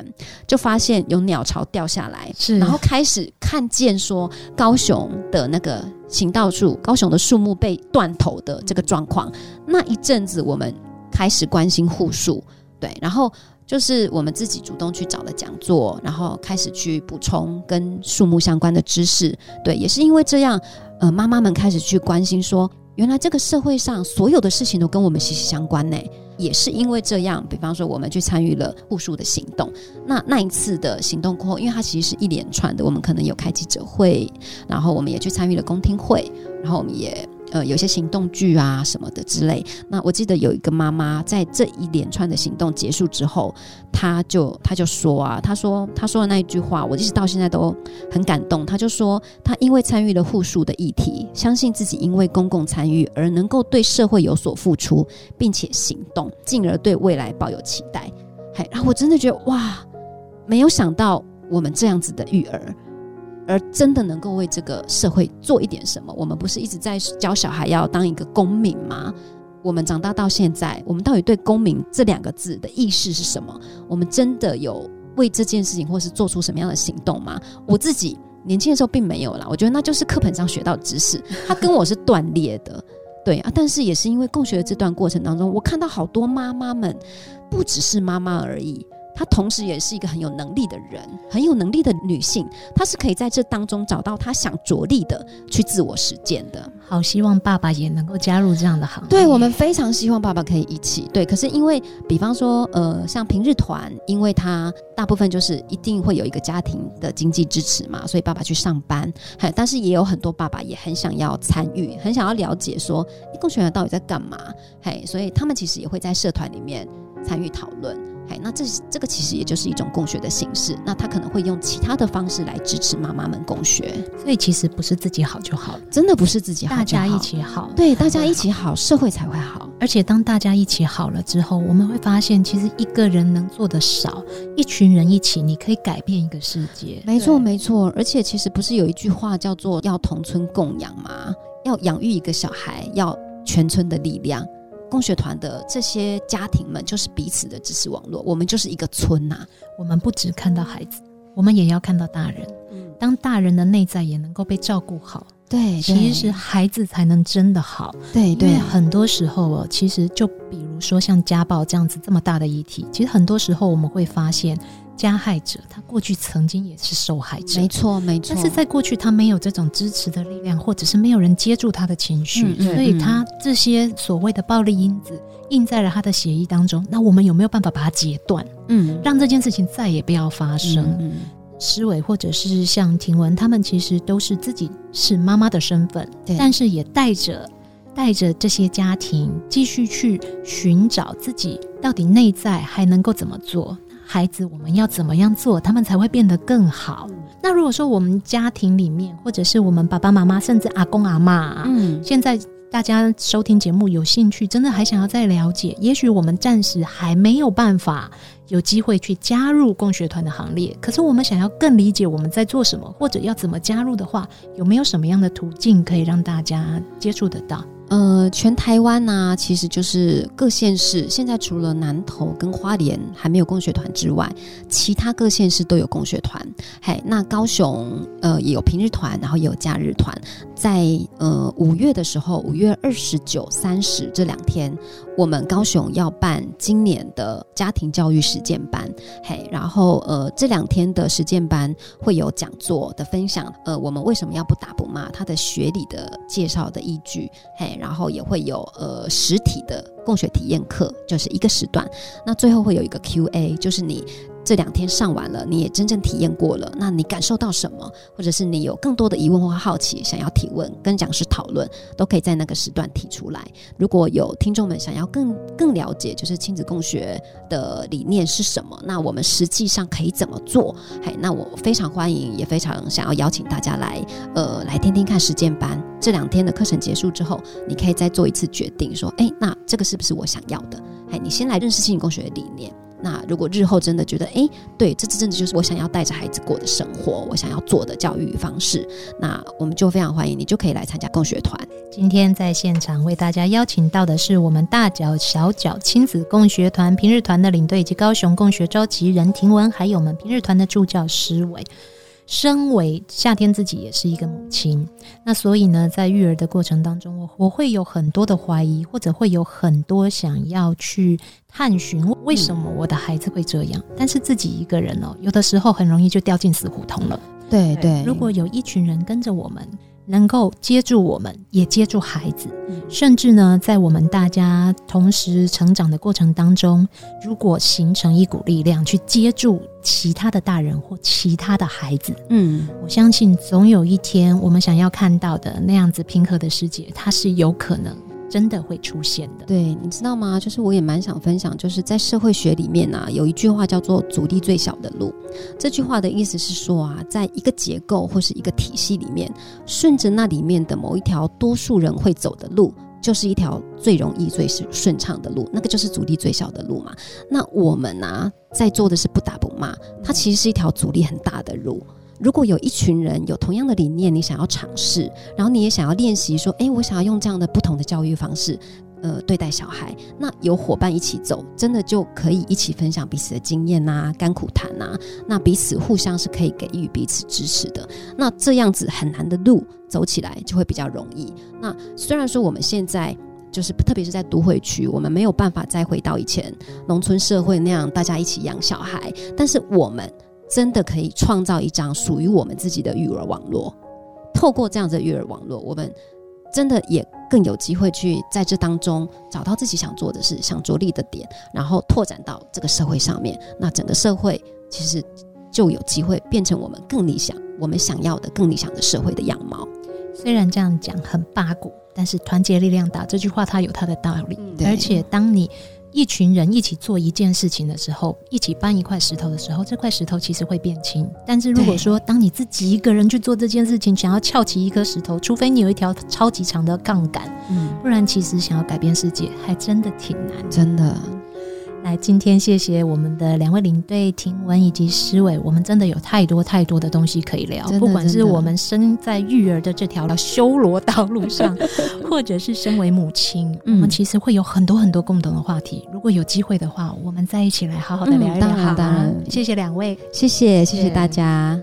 就发现有鸟巢掉下来，是，然后开始看见说高雄的那个行道树，高雄的树木被断头的这个状况。那一阵子我们开始关心护树，对，然后。就是我们自己主动去找了讲座，然后开始去补充跟树木相关的知识。对，也是因为这样，呃，妈妈们开始去关心说，原来这个社会上所有的事情都跟我们息息相关呢。也是因为这样，比方说我们去参与了护树的行动。那那一次的行动过后，因为它其实是一连串的，我们可能有开记者会，然后我们也去参与了公听会，然后我们也呃有些行动剧啊什么的之类。那我记得有一个妈妈在这一连串的行动结束之后，她就她就说啊，她说她说的那一句话，我一直到现在都很感动。她就说，她因为参与了护树的议题，相信自己因为公共参与而能够对社会有所付出，并且行动，进而对未来抱有期待。嘿，然后我真的觉得哇，没有想到我们这样子的育儿。而真的能够为这个社会做一点什么？我们不是一直在教小孩要当一个公民吗？我们长大到现在，我们到底对“公民”这两个字的意识是什么？我们真的有为这件事情，或是做出什么样的行动吗？我自己年轻的时候并没有啦，我觉得那就是课本上学到知识，它跟我是断裂的，对啊。但是也是因为共学的这段过程当中，我看到好多妈妈们，不只是妈妈而已。她同时也是一个很有能力的人，很有能力的女性，她是可以在这当中找到她想着力的去自我实践的。好，希望爸爸也能够加入这样的行列。对，我们非常希望爸爸可以一起。对，可是因为，比方说，呃，像平日团，因为他大部分就是一定会有一个家庭的经济支持嘛，所以爸爸去上班。嘿，但是也有很多爸爸也很想要参与，很想要了解说，共学团到底在干嘛？嘿，所以他们其实也会在社团里面参与讨论。哎，那这这个其实也就是一种供学的形式。那他可能会用其他的方式来支持妈妈们供学。所以其实不是自己好就好了，真的不是自己好，大家一起好。对，大家一起好，社会才会好。而且当大家一起好了之后，我们会发现，其实一个人能做的少，一群人一起，你可以改变一个世界。没错，没错。而且其实不是有一句话叫做“要同村共养”吗？要养育一个小孩，要全村的力量。共学团的这些家庭们就是彼此的支持网络，我们就是一个村呐、啊。我们不只看到孩子，我们也要看到大人。嗯，当大人的内在也能够被照顾好，对，其实孩子才能真的好。对对，因为很多时候哦，其实就比如说像家暴这样子这么大的议题，其实很多时候我们会发现。加害者，他过去曾经也是受害者，没错没错。但是在过去，他没有这种支持的力量，或者是没有人接住他的情绪，嗯、所以他这些所谓的暴力因子印在了他的协议当中。那我们有没有办法把它截断？嗯，让这件事情再也不要发生？嗯，施伟或者是像婷文，他们其实都是自己是妈妈的身份，对，但是也带着带着这些家庭继续去寻找自己到底内在还能够怎么做。孩子，我们要怎么样做，他们才会变得更好？那如果说我们家庭里面，或者是我们爸爸妈妈，甚至阿公阿妈，嗯，现在大家收听节目有兴趣，真的还想要再了解，也许我们暂时还没有办法有机会去加入共学团的行列。可是我们想要更理解我们在做什么，或者要怎么加入的话，有没有什么样的途径可以让大家接触得到？呃，全台湾呢、其实就是各县市。现在除了南投跟花莲还没有供学团之外，其他各县市都有供学团。嘿，那高雄呃也有平日团，然后也有假日团。在呃五月的时候，五月二十九、三十这两天，我们高雄要办今年的家庭教育实践班。嘿，然后呃这两天的实践班会有讲座的分享。呃，我们为什么要不打不骂？他的学理的介绍的依据。嘿。然后也会有呃实体的共学体验课，就是一个时段。那最后会有一个 Q&A，就是你。这两天上完了，你也真正体验过了，那你感受到什么？或者是你有更多的疑问或好奇，想要提问跟讲师讨论，都可以在那个时段提出来。如果有听众们想要更更了解，就是亲子共学的理念是什么，那我们实际上可以怎么做？嘿，那我非常欢迎，也非常想要邀请大家来，呃，来听听看实践班。这两天的课程结束之后，你可以再做一次决定，说，哎，那这个是不是我想要的？嘿，你先来认识亲子共学的理念。那如果日后真的觉得，哎，对，这真的就是我想要带着孩子过的生活，我想要做的教育方式，那我们就非常欢迎你，就可以来参加共学团。今天在现场为大家邀请到的是我们大脚小脚亲子共学团平日团的领队以及高雄共学召集人婷文，还有我们平日团的助教思伟。身为夏天自己也是一个母亲，那所以呢，在育儿的过程当中，我我会有很多的怀疑，或者会有很多想要去探寻为什么我的孩子会这样。但是自己一个人哦，有的时候很容易就掉进死胡同了。对对，如果有一群人跟着我们，能够接住我们，也接住孩子，嗯、甚至呢，在我们大家同时成长的过程当中，如果形成一股力量去接住其他的大人或其他的孩子，嗯，我相信总有一天，我们想要看到的那样子平和的世界，它是有可能。真的会出现的。对，你知道吗？就是我也蛮想分享，就是在社会学里面啊，有一句话叫做“阻力最小的路”。这句话的意思是说啊，在一个结构或是一个体系里面，顺着那里面的某一条多数人会走的路，就是一条最容易、最是顺畅的路，那个就是阻力最小的路嘛。那我们啊，在做的是不打不骂，它其实是一条阻力很大的路。如果有一群人有同样的理念，你想要尝试，然后你也想要练习，说，诶，我想要用这样的不同的教育方式，呃，对待小孩，那有伙伴一起走，真的就可以一起分享彼此的经验呐、甘苦谈呐，那彼此互相是可以给予彼此支持的。那这样子很难的路走起来就会比较容易。那虽然说我们现在就是特别是在都会区，我们没有办法再回到以前农村社会那样大家一起养小孩，但是我们。真的可以创造一张属于我们自己的育儿网络。透过这样子的育儿网络，我们真的也更有机会去在这当中找到自己想做的事、想着力的点，然后拓展到这个社会上面。那整个社会其实就有机会变成我们更理想、我们想要的更理想的社会的样貌。虽然这样讲很八股，但是团结力量大这句话它有它的道理。嗯、而且当你。一群人一起做一件事情的时候，一起搬一块石头的时候，这块石头其实会变轻。但是如果说当你自己一个人去做这件事情，想要翘起一颗石头，除非你有一条超级长的杠杆，嗯，不然其实想要改变世界还真的挺难，真的。来，今天谢谢我们的两位领队婷文以及诗伟，我们真的有太多太多的东西可以聊。不管是我们生在育儿的这条修罗道路上，或者是身为母亲，嗯，我们其实会有很多很多共同的话题。如果有机会的话，我们再一起来好好的聊一聊。好，当然，谢谢两位，谢谢，谢谢大家。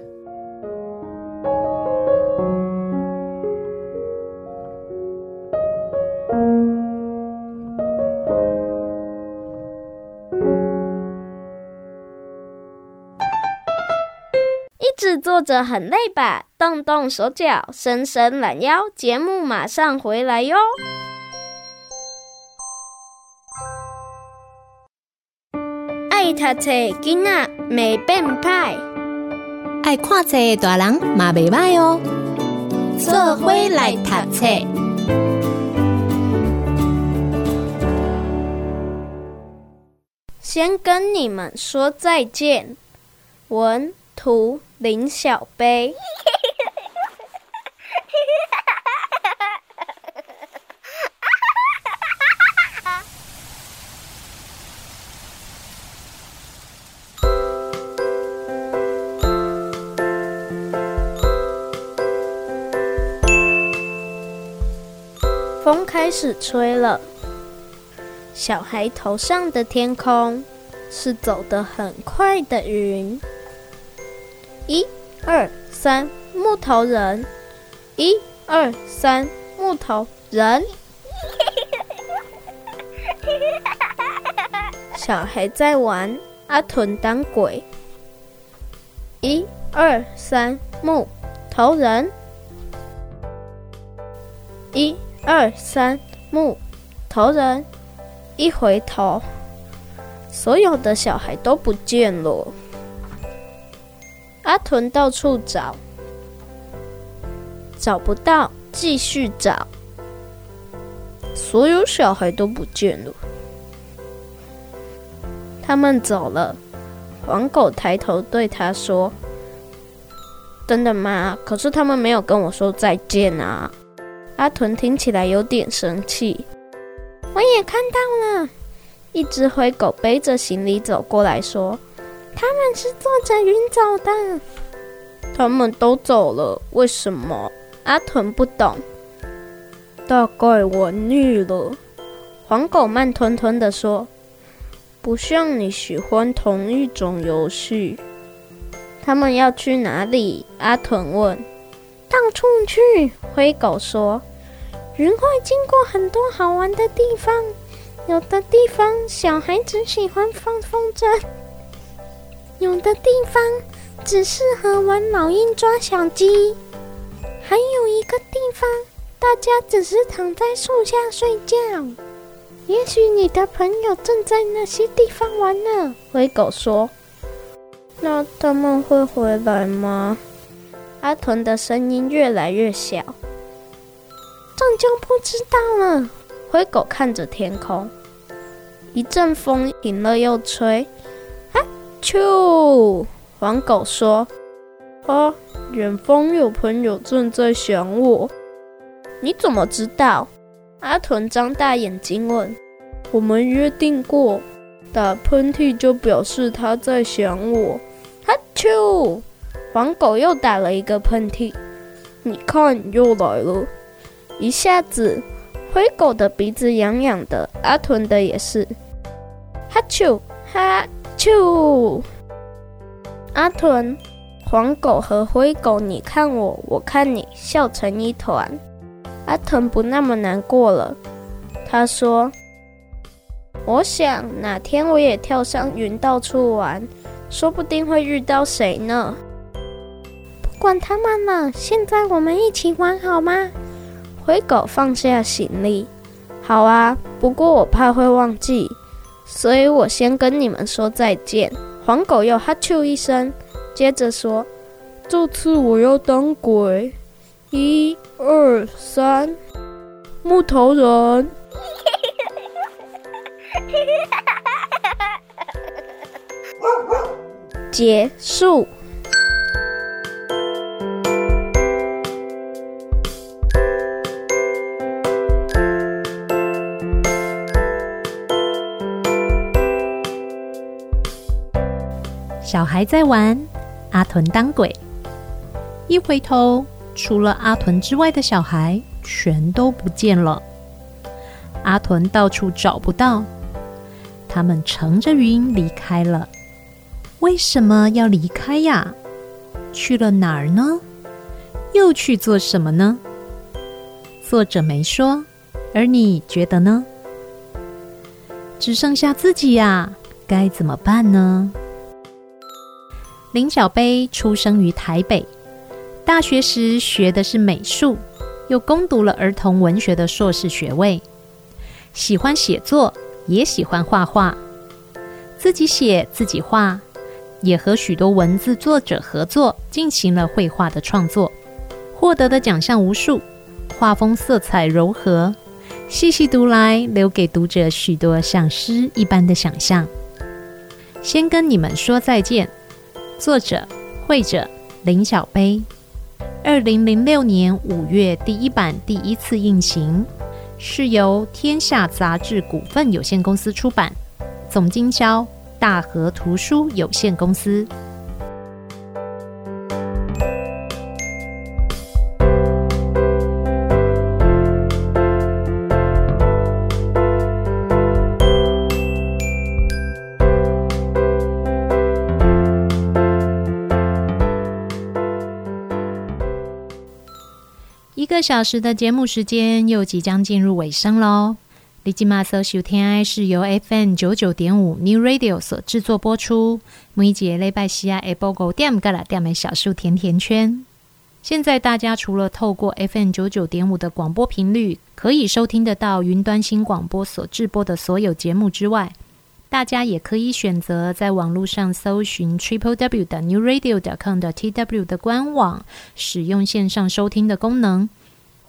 坐着很累吧？动动手脚，伸伸懒腰，节目马上回来哟！爱读册囡仔没变歹，爱看册大人嘛袂歹哦。做伙来读册，先跟你们说再见，文图。林小杯，风开始吹了，小孩头上的天空是走得很快的云。一二三，木头人。一二三，木头人。小孩在玩阿豚当鬼。一二三，木头人。一二三，木头人。一回头，所有的小孩都不见了。阿豚到处找，找不到，继续找，所有小孩都不见了。他们走了，黄狗抬头对他说：“真的吗？可是他们没有跟我说再见啊！”阿豚听起来有点生气。我也看到了，一只灰狗背着行李走过来说。他们是坐着云走的，他们都走了，为什么？阿豚不懂，大概玩腻了。黄狗慢吞吞地说：“不像你喜欢同一种游戏。”他们要去哪里？阿豚问。到处去。灰狗说：“云会经过很多好玩的地方，有的地方小孩子喜欢放风筝。”有的地方只适合玩老鹰抓小鸡，还有一个个地方，大家只是躺在树下睡觉。也许你的朋友正在那些地方玩呢。灰狗说：“那他们会回来吗？”阿豚的声音越来越小。这就不知道了。灰狗看着天空，一阵风停了又吹。啊，啾！黄狗说：“啊，远方有朋友正在想我。你怎么知道？”阿豚张大眼睛问：“我们约定过，打喷嚏就表示他在想我。”哈啾！黄狗又打了一个喷嚏。你看，又来了。一下子，灰狗的鼻子痒痒的，阿豚的也是。哈啾，哈啾。阿豚、黄狗和灰狗，你看我，我看你，笑成一团。阿豚不那么难过了，他说：“我想哪天我也跳上云到处玩，说不定会遇到谁呢。”不管他们了，现在我们一起玩好吗？灰狗放下行李，好啊，不过我怕会忘记，所以我先跟你们说再见。黄狗又哈啾一声，接着说：“这次我要当鬼，一、二、三，木头人。”结束。孩在玩，阿豚当鬼。一回头，除了阿豚之外的小孩全都不见了。阿豚到处找不到，他们乘着云离开了。为什么要离开呀？去了哪儿呢？又去做什么呢？作者没说，而你觉得呢？只剩下自己呀，该怎么办呢？林小杯出生于台北，大学时学的是美术，又攻读了儿童文学的硕士学位。喜欢写作，也喜欢画画，自己写自己画，也和许多文字作者合作进行了绘画的创作，获得的奖项无数。画风色彩柔和，细细读来，留给读者许多像诗一般的想象。先跟你们说再见。作者、会者林小杯，二零零六年五月第一版第一次印行，是由天下杂志股份有限公司出版，总经销大河图书有限公司。小时的节目时间又即将进入尾声喽。Li Jima Social Ti 是由 FM 九九点五 New Radio 所制作播出。每一节礼拜四啊，下晡五点到六点的小树甜甜圈。现在大家除了透过 FM 九九点五的广播频率可以收听得到云端新广播所制播的所有节目之外，大家也可以选择在网络上搜寻 triple w 的 new radio 点 com 的 tw 的官网，使用线上收听的功能，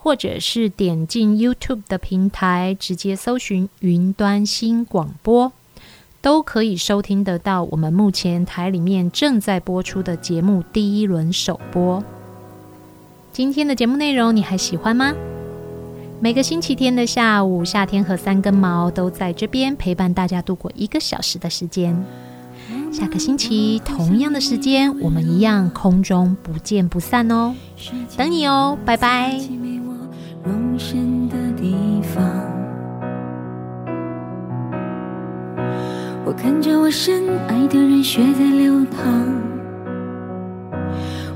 或者是点进 YouTube 的平台，直接搜寻云端新广播，都可以收听得到我们目前台里面正在播出的节目第一轮首播。今天的节目内容你还喜欢吗？每个星期天的下午，夏天和三根毛都在这边陪伴大家度过一个小时的时间。下个星期同样的时间，我们一样空中不见不散哦，等你哦，拜拜。容身的地方我看着我深爱的人血在流淌，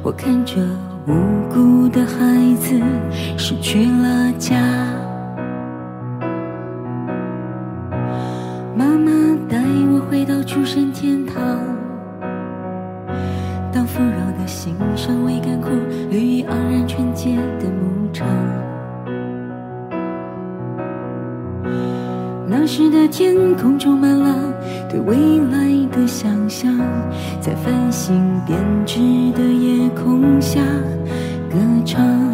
我看着。无辜的孩子失去了家，天空充满了对未来的想象，在繁星编织的夜空下歌唱。